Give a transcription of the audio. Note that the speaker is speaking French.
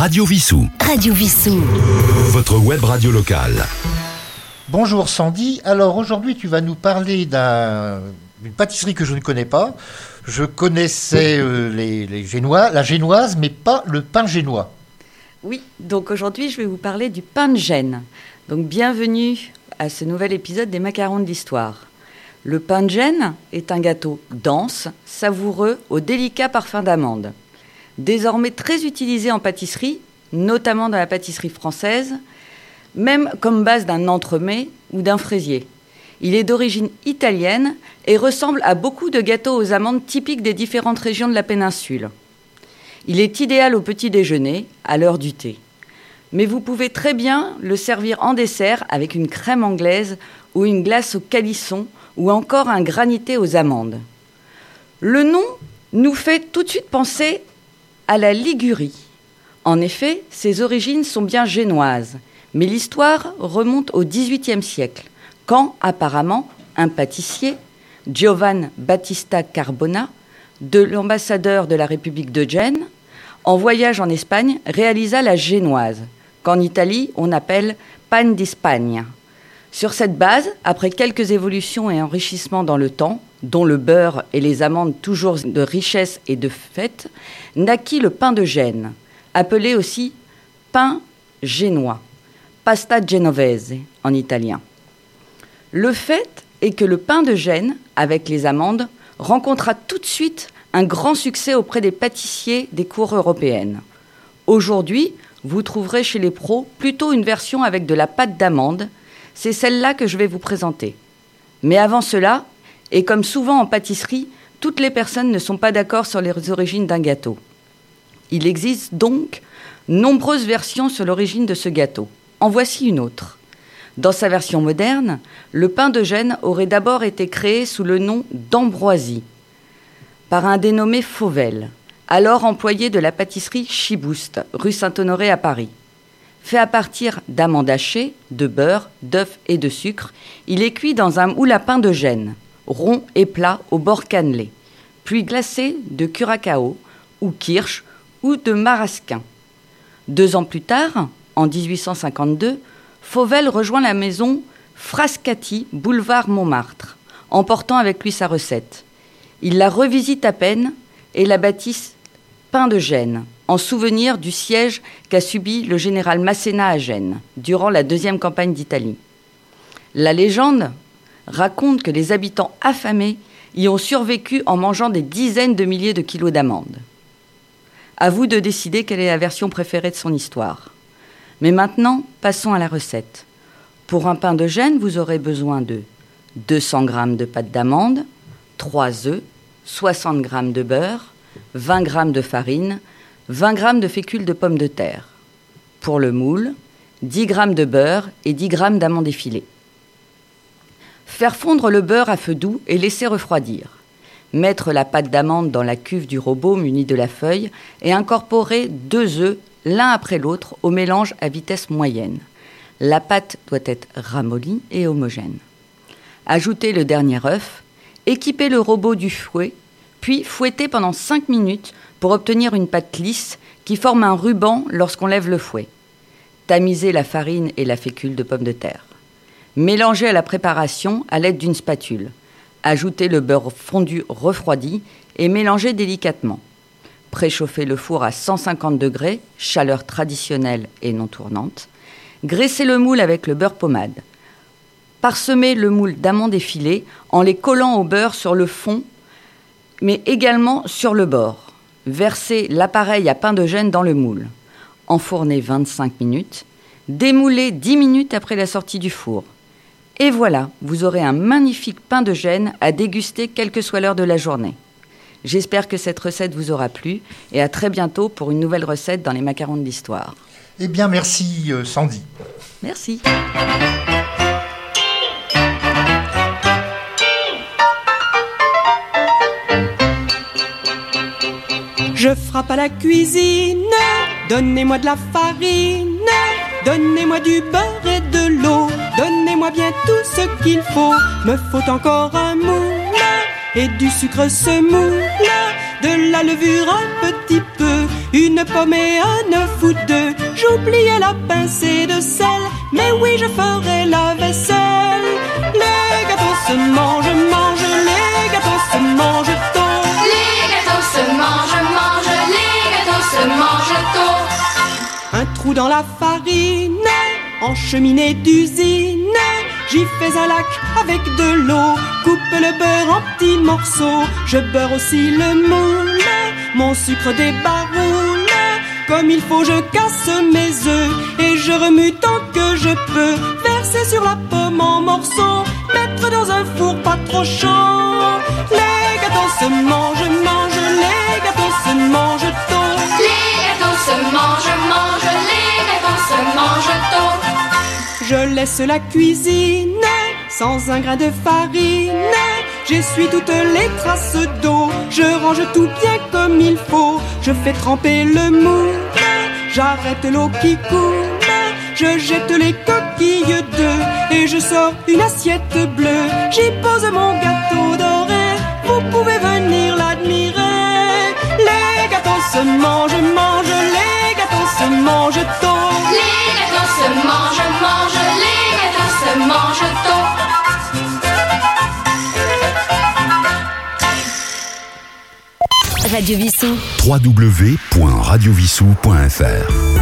Radio Vissou. Radio Vissou. Votre web radio locale. Bonjour Sandy. Alors aujourd'hui, tu vas nous parler d'une pâtisserie que je ne connais pas. Je connaissais euh, les, génois, la génoise, mais pas le pain génois. Oui, donc aujourd'hui, je vais vous parler du pain de Gênes. Donc bienvenue à ce nouvel épisode des macarons de l'histoire. Le pain de Gênes est un gâteau dense, savoureux, au délicat parfum d'amande. Désormais très utilisé en pâtisserie, notamment dans la pâtisserie française, même comme base d'un entremets ou d'un fraisier. Il est d'origine italienne et ressemble à beaucoup de gâteaux aux amandes typiques des différentes régions de la péninsule. Il est idéal au petit déjeuner, à l'heure du thé. Mais vous pouvez très bien le servir en dessert avec une crème anglaise ou une glace au calisson ou encore un granité aux amandes. Le nom nous fait tout de suite penser à la Ligurie. En effet, ses origines sont bien génoises mais l'histoire remonte au XVIIIe siècle, quand apparemment un pâtissier, Giovan Battista Carbona, de l'ambassadeur de la République de Gênes, en voyage en Espagne, réalisa la génoise, qu'en Italie on appelle pan d'Espagne. Sur cette base, après quelques évolutions et enrichissements dans le temps, dont le beurre et les amandes toujours de richesse et de fête, naquit le pain de Gênes, appelé aussi pain génois pasta genovese en italien. Le fait est que le pain de Gênes, avec les amandes, rencontra tout de suite un grand succès auprès des pâtissiers des cours européennes. Aujourd'hui, vous trouverez chez les pros plutôt une version avec de la pâte d'amande. C'est celle-là que je vais vous présenter. Mais avant cela, et comme souvent en pâtisserie, toutes les personnes ne sont pas d'accord sur les origines d'un gâteau. Il existe donc nombreuses versions sur l'origine de ce gâteau. En voici une autre. Dans sa version moderne, le pain de Gênes aurait d'abord été créé sous le nom d'ambroisie par un dénommé Fauvel, alors employé de la pâtisserie Chibouste, rue Saint-Honoré à Paris. Fait à partir d'amandes hachées, de beurre, d'œufs et de sucre, il est cuit dans un moule à pain de Gênes, rond et plat au bord cannelé, puis glacé de curacao ou kirsch ou de marasquin. Deux ans plus tard, en 1852, Fauvel rejoint la maison Frascati, boulevard Montmartre, emportant avec lui sa recette. Il la revisite à peine et la baptise Pain de Gênes, en souvenir du siège qu'a subi le général Masséna à Gênes durant la deuxième campagne d'Italie. La légende raconte que les habitants affamés y ont survécu en mangeant des dizaines de milliers de kilos d'amandes. À vous de décider quelle est la version préférée de son histoire. Mais maintenant, passons à la recette. Pour un pain de gêne, vous aurez besoin de 200 g de pâte d'amande, 3 œufs, 60 g de beurre, 20 g de farine, 20 g de fécule de pommes de terre. Pour le moule, 10 g de beurre et 10 g d'amandes effilées. Faire fondre le beurre à feu doux et laisser refroidir. Mettre la pâte d'amande dans la cuve du robot muni de la feuille et incorporer deux œufs l'un après l'autre au mélange à vitesse moyenne. La pâte doit être ramollie et homogène. Ajoutez le dernier œuf, équipez le robot du fouet, puis fouettez pendant 5 minutes pour obtenir une pâte lisse qui forme un ruban lorsqu'on lève le fouet. Tamisez la farine et la fécule de pommes de terre. Mélangez à la préparation à l'aide d'une spatule. Ajoutez le beurre fondu refroidi et mélangez délicatement. Préchauffez le four à 150 degrés, chaleur traditionnelle et non tournante. Graissez le moule avec le beurre pommade. Parsemez le moule d'amandes effilées en les collant au beurre sur le fond, mais également sur le bord. Versez l'appareil à pain de gêne dans le moule. Enfournez 25 minutes. Démoulez 10 minutes après la sortie du four. Et voilà, vous aurez un magnifique pain de gêne à déguster quelle que soit l'heure de la journée. J'espère que cette recette vous aura plu et à très bientôt pour une nouvelle recette dans les macarons de l'histoire. Eh bien, merci euh, Sandy. Merci. Je frappe à la cuisine, donnez-moi de la farine, donnez-moi du beurre et de l'eau, donnez-moi bien tout ce qu'il faut, me faut encore un moule et du sucre semoule, de la levure un petit peu, une pomme et un œuf ou deux. J'oubliais la pincée de sel, mais oui, je ferai la vaisselle. Les gâteaux se mangent, mangent, les gâteaux se mangent tôt. Les gâteaux se mangent, mangent, les gâteaux se mangent tôt. Un trou dans la farine, en cheminée d'usine. J'y fais un lac avec de l'eau, coupe le beurre en petits morceaux. Je beurre aussi le moule, mon sucre débaroule. Comme il faut, je casse mes œufs et je remue tant que je peux. Verser sur la pomme en morceaux, mettre dans un four pas trop chaud. Les gâteaux se mangent, mangent, les gâteaux se mangent tôt. Les gâteaux se mangent, mangent, Je laisse la cuisine sans un grain de farine. J'essuie toutes les traces d'eau. Je range tout bien comme il faut. Je fais tremper le moule. J'arrête l'eau qui coule. Je jette les coquilles d'œufs et je sors une assiette bleue. J'y pose mon gâteau Radio Vissou. www.radiovissou.fr